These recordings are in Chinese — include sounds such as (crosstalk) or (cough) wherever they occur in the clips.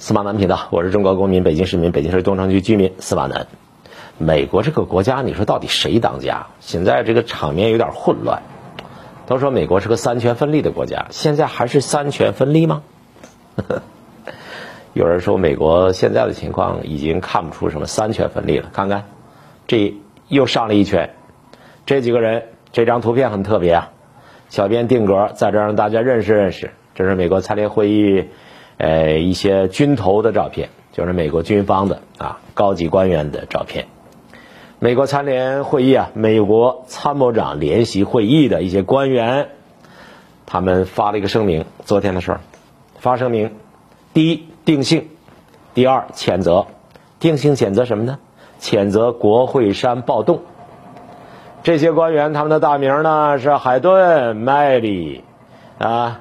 司马南频道，我是中国公民，北京市民，北京市东城区居民司马南。美国这个国家，你说到底谁当家？现在这个场面有点混乱。都说美国是个三权分立的国家，现在还是三权分立吗？(laughs) 有人说美国现在的情况已经看不出什么三权分立了。看看，这又上了一圈。这几个人，这张图片很特别啊。小编定格在这让大家认识认识。这是美国参联会议。呃，一些军头的照片，就是美国军方的啊高级官员的照片。美国参联会议啊，美国参谋长联席会议的一些官员，他们发了一个声明，昨天的事儿，发声明，第一定性，第二谴责，定性谴责什么呢？谴责国会山暴动。这些官员他们的大名呢是海顿、麦里啊。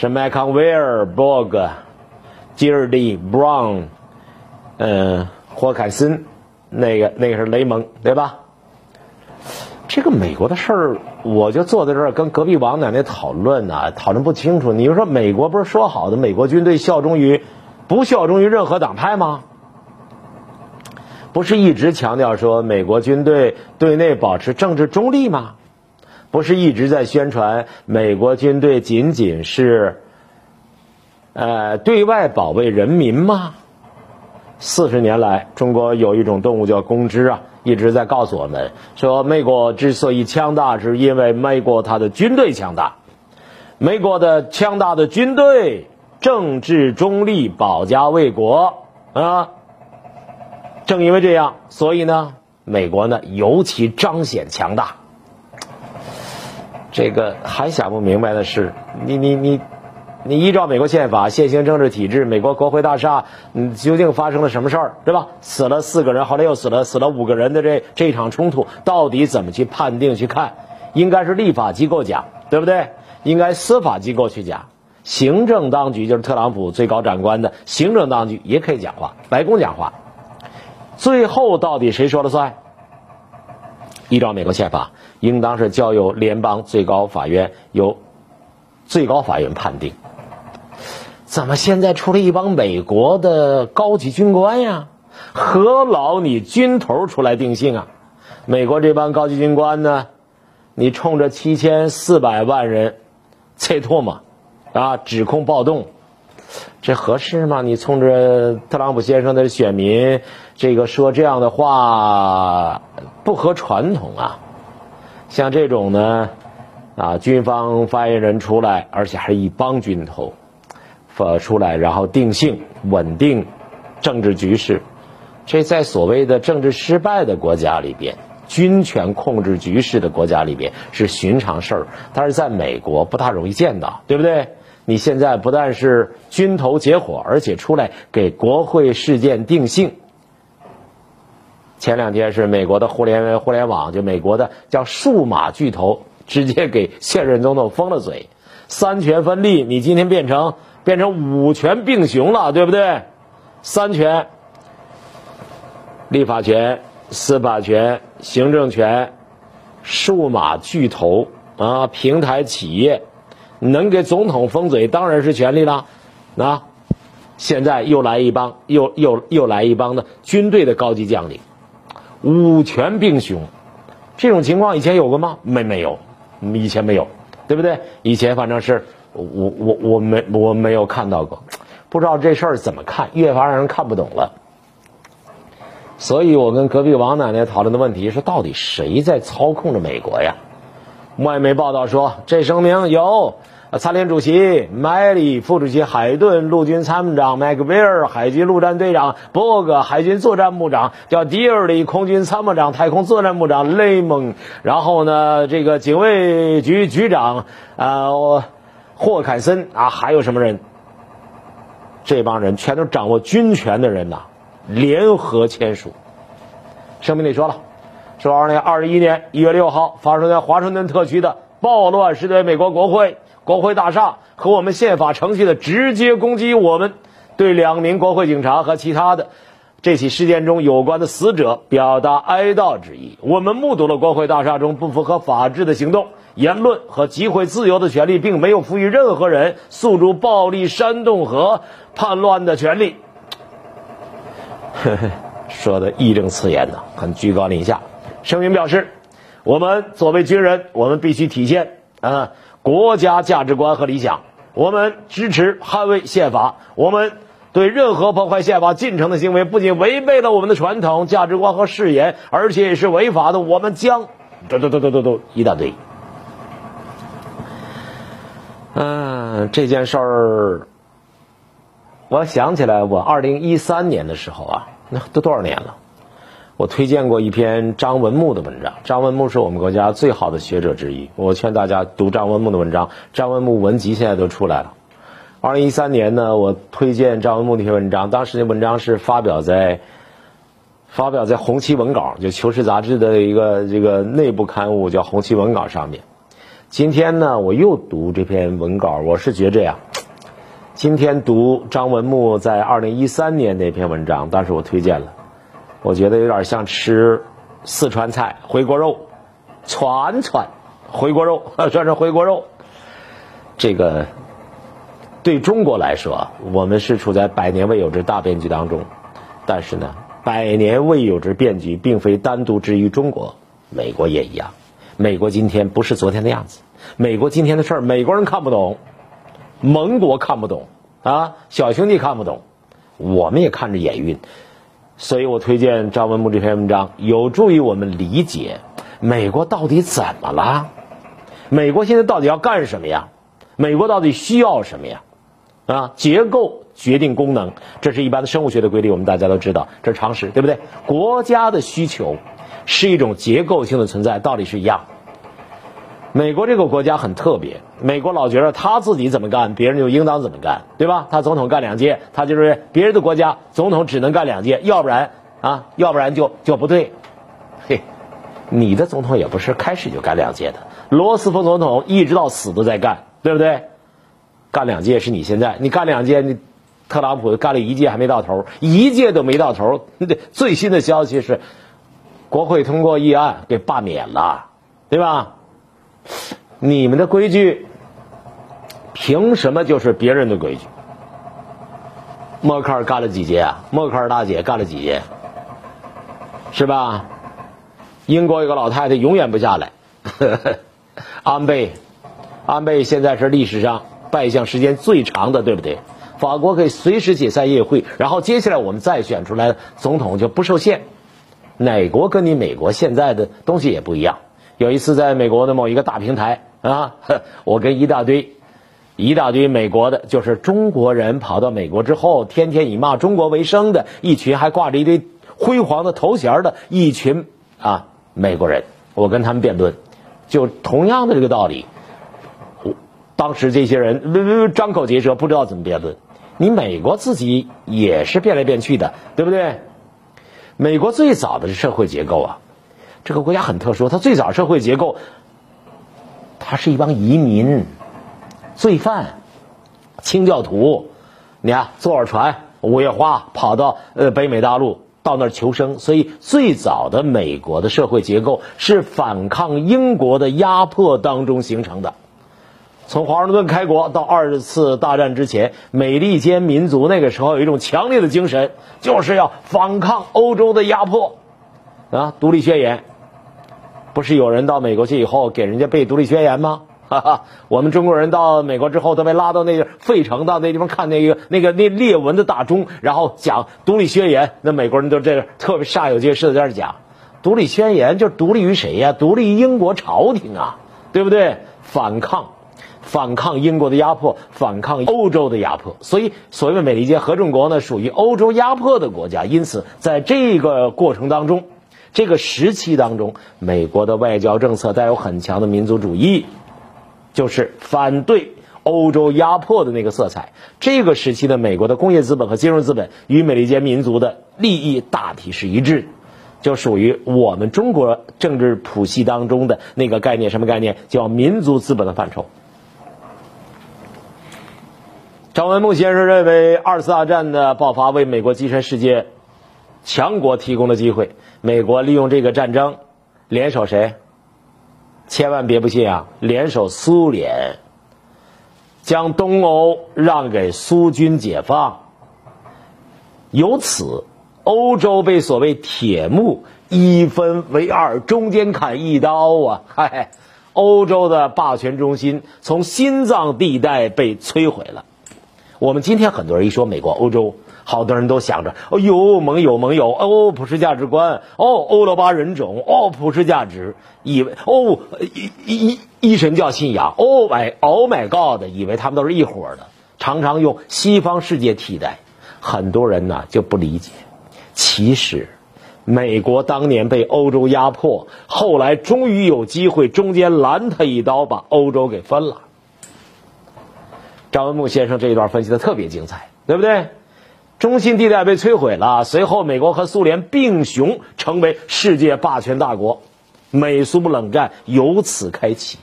是麦康威尔、博格、吉尔迪、布朗，嗯，霍凯森，那个那个是雷蒙，对吧？这个美国的事儿，我就坐在这儿跟隔壁王奶奶讨论呢，讨论不清楚。你就说美国不是说好的美国军队效忠于不效忠于任何党派吗？不是一直强调说美国军队对内保持政治中立吗？不是一直在宣传美国军队仅仅是，呃，对外保卫人民吗？四十年来，中国有一种动物叫公知啊，一直在告诉我们说，美国之所以强大，是因为美国它的军队强大，美国的强大的军队政治中立，保家卫国啊。正因为这样，所以呢，美国呢尤其彰显强大。这个还想不明白的是，你你你，你依照美国宪法、现行政治体制，美国国会大厦，嗯，究竟发生了什么事儿，对吧？死了四个人，后来又死了死了五个人的这这场冲突，到底怎么去判定去看？应该是立法机构讲，对不对？应该司法机构去讲，行政当局就是特朗普最高长官的行政当局也可以讲话，白宫讲话，最后到底谁说了算？依照美国宪法。应当是交由联邦最高法院由最高法院判定。怎么现在出了一帮美国的高级军官呀？何劳你军头出来定性啊？美国这帮高级军官呢？你冲着七千四百万人猜唾沫啊，指控暴动，这合适吗？你冲着特朗普先生的选民这个说这样的话，不合传统啊。像这种呢，啊，军方发言人出来，而且还是一帮军头，发出来，然后定性、稳定政治局势，这在所谓的政治失败的国家里边，军权控制局势的国家里边是寻常事儿，但是在美国不大容易见到，对不对？你现在不但是军头结伙，而且出来给国会事件定性。前两天是美国的互联互联网，就美国的叫数码巨头，直接给现任总统封了嘴。三权分立，你今天变成变成五权并雄了，对不对？三权：立法权、司法权、行政权。数码巨头啊，平台企业能给总统封嘴，当然是权利了。那现在又来一帮，又又又来一帮的军队的高级将领。五权并雄，这种情况以前有过吗？没没有，以前没有，对不对？以前反正是我我我没我没有看到过，不知道这事儿怎么看，越发让人看不懂了。所以我跟隔壁王奶奶讨论的问题是：到底谁在操控着美国呀？外媒报道说，这声明有。参联主席麦里、副主席海顿、陆军参谋长麦克威尔、海军陆战队长伯格、海军作战部长叫迪尔里、空军参谋长、太空作战部长雷蒙，然后呢，这个警卫局局长啊霍凯森啊，还有什么人？这帮人全都掌握军权的人呐，联合签署声明里说了，说二零二一年一月六号发生在华盛顿特区的暴乱是对美国国会。国会大厦和我们宪法程序的直接攻击，我们对两名国会警察和其他的这起事件中有关的死者表达哀悼之意。我们目睹了国会大厦中不符合法治的行动，言论和集会自由的权利并没有赋予任何人诉诸暴力、煽动和叛乱的权利。(laughs) 说的义正辞严的，很居高临下。声明表示，我们作为军人，我们必须体现啊国家价值观和理想。我们支持捍卫宪法。我们。对任何破坏宪法进程的行为，不仅违背了我们的传统价值观和誓言，而且也是违法的。我们将，(laughs) 嘟嘟嘟嘟嘟嘟一大堆。嗯，这件事儿，我想起来，我二零一三年的时候啊，那都多少年了？我推荐过一篇张文木的文章。张文木是我们国家最好的学者之一，我劝大家读张文木的文章。张文木文集现在都出来了。二零一三年呢，我推荐张文木那篇文章，当时那文章是发表在发表在《红旗文稿》，就《求是》杂志的一个这个内部刊物，叫《红旗文稿》上面。今天呢，我又读这篇文稿，我是觉着呀，今天读张文木在二零一三年那篇文章，当时我推荐了，我觉得有点像吃四川菜回锅肉，串串回锅肉，(laughs) 串串回锅肉，这个。对中国来说，我们是处在百年未有之大变局当中。但是呢，百年未有之变局并非单独之于中国，美国也一样。美国今天不是昨天的样子。美国今天的事儿，美国人看不懂，盟国看不懂啊，小兄弟看不懂，我们也看着眼晕。所以我推荐张文木这篇文章，有助于我们理解美国到底怎么了，美国现在到底要干什么呀？美国到底需要什么呀？啊，结构决定功能，这是一般的生物学的规律，我们大家都知道，这是常识，对不对？国家的需求是一种结构性的存在，道理是一样。美国这个国家很特别，美国老觉得他自己怎么干，别人就应当怎么干，对吧？他总统干两届，他就是别人的国家总统只能干两届，要不然啊，要不然就就不对。嘿，你的总统也不是开始就干两届的，罗斯福总统一直到死都在干，对不对？干两届是你现在，你干两届，你特朗普干了一届还没到头，一届都没到头。(laughs) 最新的消息是，国会通过议案给罢免了，对吧？你们的规矩凭什么就是别人的规矩？默克尔干了几届啊？默克尔大姐干了几届？是吧？英国有个老太太永远不下来，(laughs) 安倍，安倍现在是历史上。拜相时间最长的，对不对？法国可以随时解散议会，然后接下来我们再选出来总统就不受限。哪国跟你美国现在的东西也不一样。有一次在美国的某一个大平台啊，(laughs) 我跟一大堆一大堆美国的，就是中国人跑到美国之后，天天以骂中国为生的一群，还挂着一堆辉煌的头衔的一群啊美国人，我跟他们辩论，就同样的这个道理。当时这些人张口结舌，不知道怎么辩论。你美国自己也是变来变去的，对不对？美国最早的社会结构啊，这个国家很特殊，它最早社会结构，它是一帮移民、罪犯、清教徒。你看，坐着船，五月花跑到呃北美大陆，到那儿求生。所以，最早的美国的社会结构是反抗英国的压迫当中形成的。从华盛顿开国到二次大战之前，美利坚民族那个时候有一种强烈的精神，就是要反抗欧洲的压迫，啊，独立宣言，不是有人到美国去以后给人家背独立宣言吗？(laughs) 哈哈，我们中国人到美国之后都被拉到那个费城到那地方看那个那个那列文的大钟，然后讲独立宣言，那美国人都这特别煞有介事的在那讲，独立宣言就独立于谁呀？独立于英国朝廷啊，对不对？反抗。反抗英国的压迫，反抗欧洲的压迫，所以所谓美利坚合众国呢，属于欧洲压迫的国家。因此，在这个过程当中，这个时期当中，美国的外交政策带有很强的民族主义，就是反对欧洲压迫的那个色彩。这个时期的美国的工业资本和金融资本与美利坚民族的利益大体是一致，就属于我们中国政治谱系当中的那个概念，什么概念？叫民族资本的范畴。张文木先生认为，二次大战的爆发为美国跻身世界强国提供的机会。美国利用这个战争，联手谁？千万别不信啊！联手苏联，将东欧让给苏军解放。由此，欧洲被所谓铁幕一分为二，中间砍一刀啊！(laughs) 嗨，欧洲的霸权中心从心脏地带被摧毁了。我们今天很多人一说美国、欧洲。好多人都想着，哦呦，盟友盟友，哦，普世价值观，哦，欧罗巴人种，哦，普世价值，以为，哦，一一一神教信仰，Oh my，Oh my God，以为他们都是一伙的，常常用西方世界替代，很多人呢就不理解，其实，美国当年被欧洲压迫，后来终于有机会中间拦他一刀，把欧洲给分了。张文木先生这一段分析的特别精彩，对不对？中心地带被摧毁了，随后美国和苏联并雄，成为世界霸权大国，美苏冷战由此开启。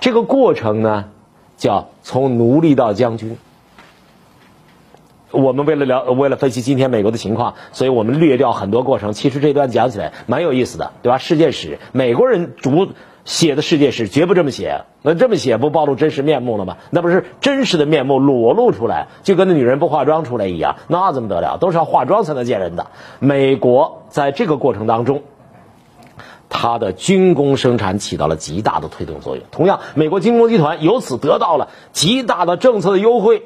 这个过程呢，叫从奴隶到将军。我们为了了为了分析今天美国的情况，所以我们略掉很多过程。其实这段讲起来蛮有意思的，对吧？世界史，美国人主。写的世界史绝不这么写，那这么写不暴露真实面目了吗？那不是真实的面目裸露出来，就跟那女人不化妆出来一样，那怎么得了？都是要化妆才能见人的。美国在这个过程当中，它的军工生产起到了极大的推动作用。同样，美国军工集团由此得到了极大的政策的优惠。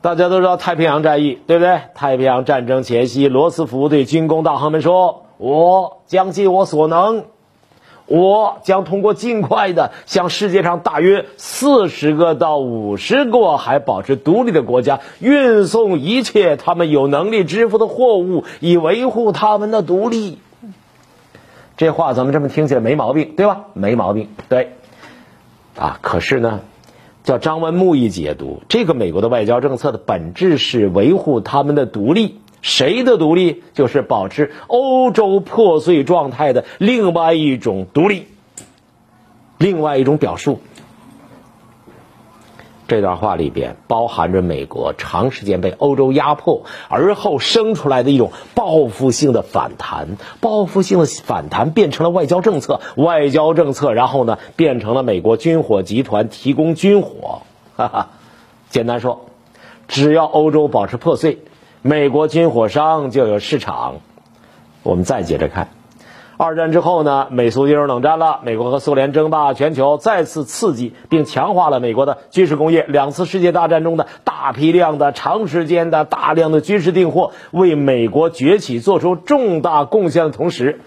大家都知道太平洋战役，对不对？太平洋战争前夕，罗斯福对军工大亨们说：“我将尽我所能。”我将通过尽快的向世界上大约四十个到五十个还保持独立的国家运送一切他们有能力支付的货物，以维护他们的独立。这话咱们这么听起来没毛病，对吧？没毛病，对。啊，可是呢，叫张文木一解读，这个美国的外交政策的本质是维护他们的独立。谁的独立就是保持欧洲破碎状态的另外一种独立，另外一种表述。这段话里边包含着美国长时间被欧洲压迫而后生出来的一种报复性的反弹，报复性的反弹变成了外交政策，外交政策然后呢变成了美国军火集团提供军火。哈哈，简单说，只要欧洲保持破碎。美国军火商就有市场。我们再接着看，二战之后呢，美苏进入冷战了，美国和苏联争霸全球，再次刺激并强化了美国的军事工业。两次世界大战中的大批量的、长时间的、大量的军事订货，为美国崛起做出重大贡献的同时，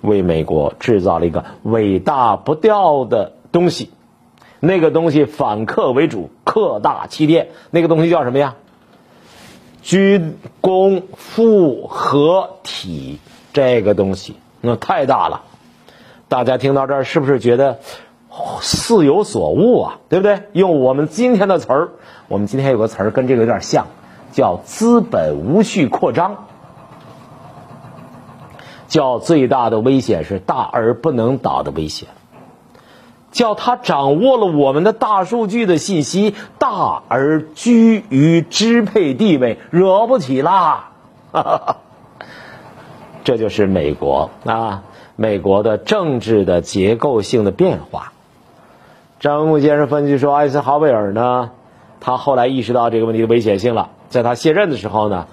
为美国制造了一个伟大不掉的东西。那个东西反客为主，客大欺店。那个东西叫什么呀？军工复合体这个东西那太大了，大家听到这儿是不是觉得似有所悟啊？对不对？用我们今天的词儿，我们今天有个词儿跟这个有点像，叫资本无序扩张，叫最大的危险是大而不能倒的危险。叫他掌握了我们的大数据的信息，大而居于支配地位，惹不起啦！(laughs) 这就是美国啊，美国的政治的结构性的变化。张木先生分析说，艾森豪威尔呢，他后来意识到这个问题的危险性了，在他卸任的时候呢，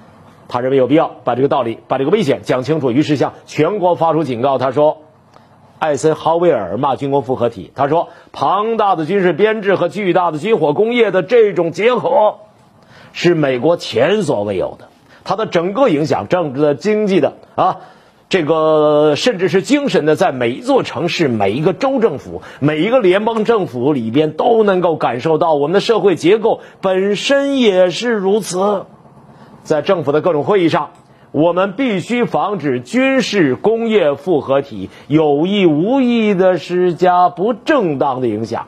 他认为有必要把这个道理、把这个危险讲清楚，于是向全国发出警告，他说。艾森豪威尔骂军工复合体，他说：“庞大的军事编制和巨大的军火工业的这种结合，是美国前所未有的。它的整个影响，政治的、经济的啊，这个甚至是精神的，在每一座城市、每一个州政府、每一个联邦政府里边都能够感受到。我们的社会结构本身也是如此，在政府的各种会议上。”我们必须防止军事工业复合体有意无意的施加不正当的影响，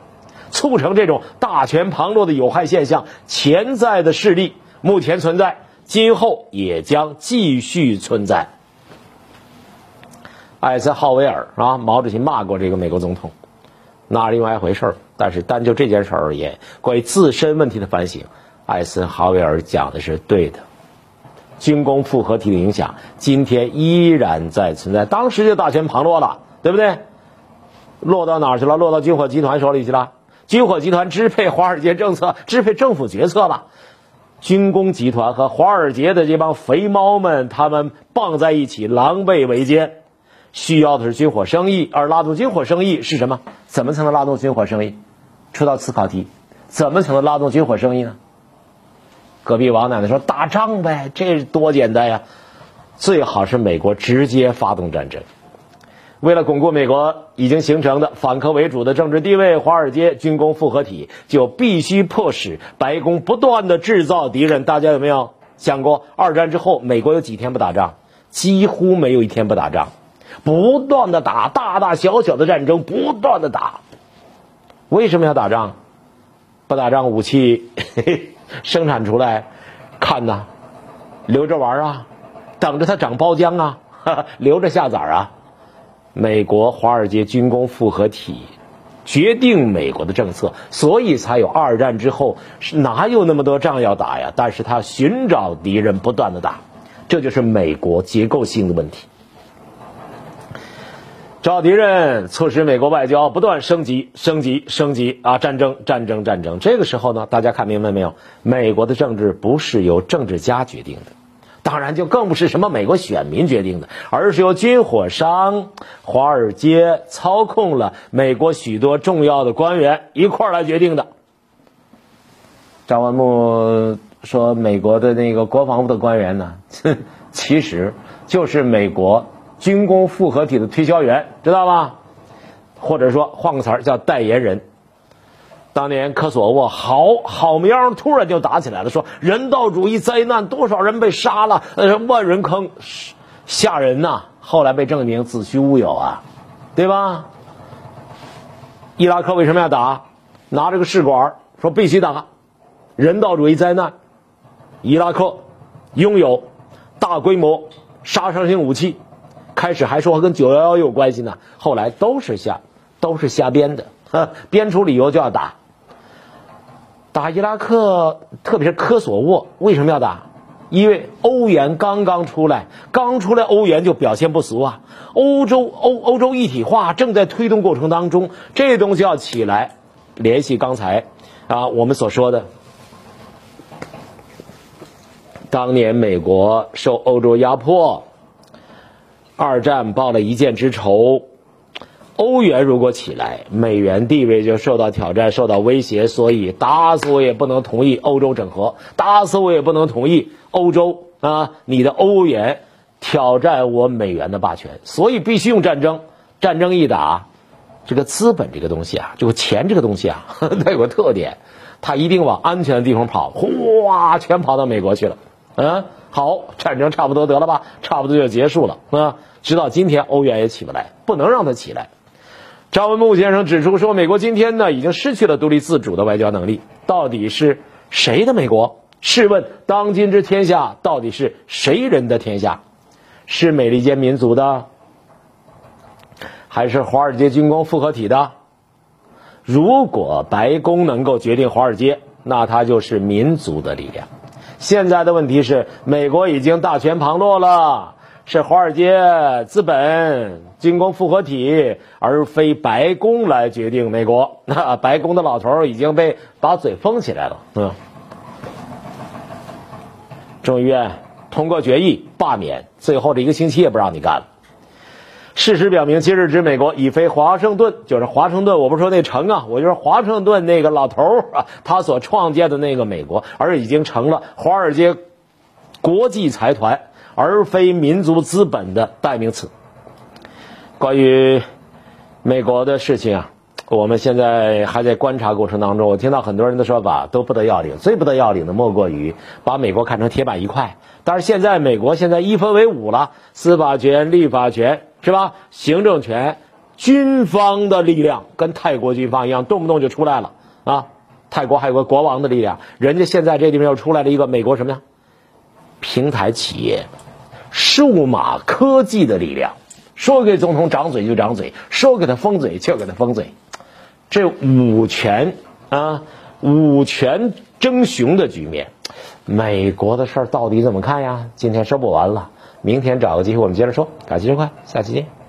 促成这种大权旁落的有害现象。潜在的势力目前存在，今后也将继续存在。艾森豪威尔啊，毛主席骂过这个美国总统，那是另外一回事儿。但是单就这件事而言，关于自身问题的反省，艾森豪威尔讲的是对的。军工复合体的影响，今天依然在存在。当时就大权旁落了，对不对？落到哪儿去了？落到军火集团手里去了。军火集团支配华尔街政策，支配政府决策了。军工集团和华尔街的这帮肥猫们，他们绑在一起，狼狈为奸。需要的是军火生意，而拉动军火生意是什么？怎么才能拉动军火生意？出道思考题：怎么才能拉动军火生意呢？隔壁王奶奶说：“打仗呗，这多简单呀！最好是美国直接发动战争。为了巩固美国已经形成的反客为主的政治地位，华尔街军工复合体就必须迫使白宫不断的制造敌人。大家有没有想过，二战之后美国有几天不打仗？几乎没有一天不打仗。”不断的打，大大小小的战争不断的打，为什么要打仗？不打仗，武器 (laughs) 生产出来看呐，留着玩啊，等着它长包浆啊，(laughs) 留着下崽啊。美国华尔街军工复合体决定美国的政策，所以才有二战之后是哪有那么多仗要打呀？但是他寻找敌人，不断的打，这就是美国结构性的问题。找敌人，促使美国外交不断升级、升级、升级啊！战争、战争、战争。这个时候呢，大家看明白没有？美国的政治不是由政治家决定的，当然就更不是什么美国选民决定的，而是由军火商、华尔街操控了美国许多重要的官员一块儿来决定的。张文木说，美国的那个国防部的官员呢，(laughs) 其实就是美国。军工复合体的推销员，知道吧？或者说换个词儿叫代言人。当年科索沃好好喵突然就打起来了，说人道主义灾难，多少人被杀了，呃，万人坑，吓人呐！后来被证明子虚乌有啊，对吧？伊拉克为什么要打？拿着个试管说必须打，人道主义灾难。伊拉克拥有大规模杀伤性武器。开始还说跟九幺幺有关系呢，后来都是瞎，都是瞎编的，编出理由就要打。打伊拉克，特别是科索沃，为什么要打？因为欧元刚刚出来，刚出来欧元就表现不俗啊。欧洲欧欧洲一体化正在推动过程当中，这东西要起来。联系刚才啊我们所说的，当年美国受欧洲压迫。二战报了一箭之仇，欧元如果起来，美元地位就受到挑战、受到威胁，所以打死我也不能同意欧洲整合，打死我也不能同意欧洲啊，你的欧元挑战我美元的霸权，所以必须用战争。战争一打，这个资本这个东西啊，这个钱这个东西啊，(laughs) 它有个特点，它一定往安全的地方跑，哗，全跑到美国去了。嗯，好，战争差不多得了吧？差不多就结束了啊。直到今天，欧元也起不来，不能让它起来。张文木先生指出说，美国今天呢，已经失去了独立自主的外交能力。到底是谁的美国？试问，当今之天下，到底是谁人的天下？是美利坚民族的，还是华尔街军工复合体的？如果白宫能够决定华尔街，那它就是民族的力量。现在的问题是，美国已经大权旁落了。是华尔街资本军工复合体，而非白宫来决定美国。那 (laughs) 白宫的老头已经被把嘴封起来了。嗯，众议院通过决议罢免，最后这一个星期也不让你干了。事实表明，今日之美国已非华盛顿，就是华盛顿。我不是说那城啊，我就是华盛顿那个老头啊，他所创建的那个美国，而已经成了华尔街国际财团。而非民族资本的代名词。关于美国的事情啊，我们现在还在观察过程当中。我听到很多人的说法都不得要领，最不得要领的莫过于把美国看成铁板一块。但是现在美国现在一分为五了，司法权、立法权是吧？行政权、军方的力量跟泰国军方一样，动不动就出来了啊！泰国还有个国王的力量，人家现在这地方又出来了一个美国什么呀？平台企业。数码科技的力量，说给总统掌嘴就掌嘴，说给他封嘴就给他封嘴。这五权啊，五权争雄的局面。美国的事儿到底怎么看呀？今天说不完了，明天找个机会我们接着说。感谢收看，下期见。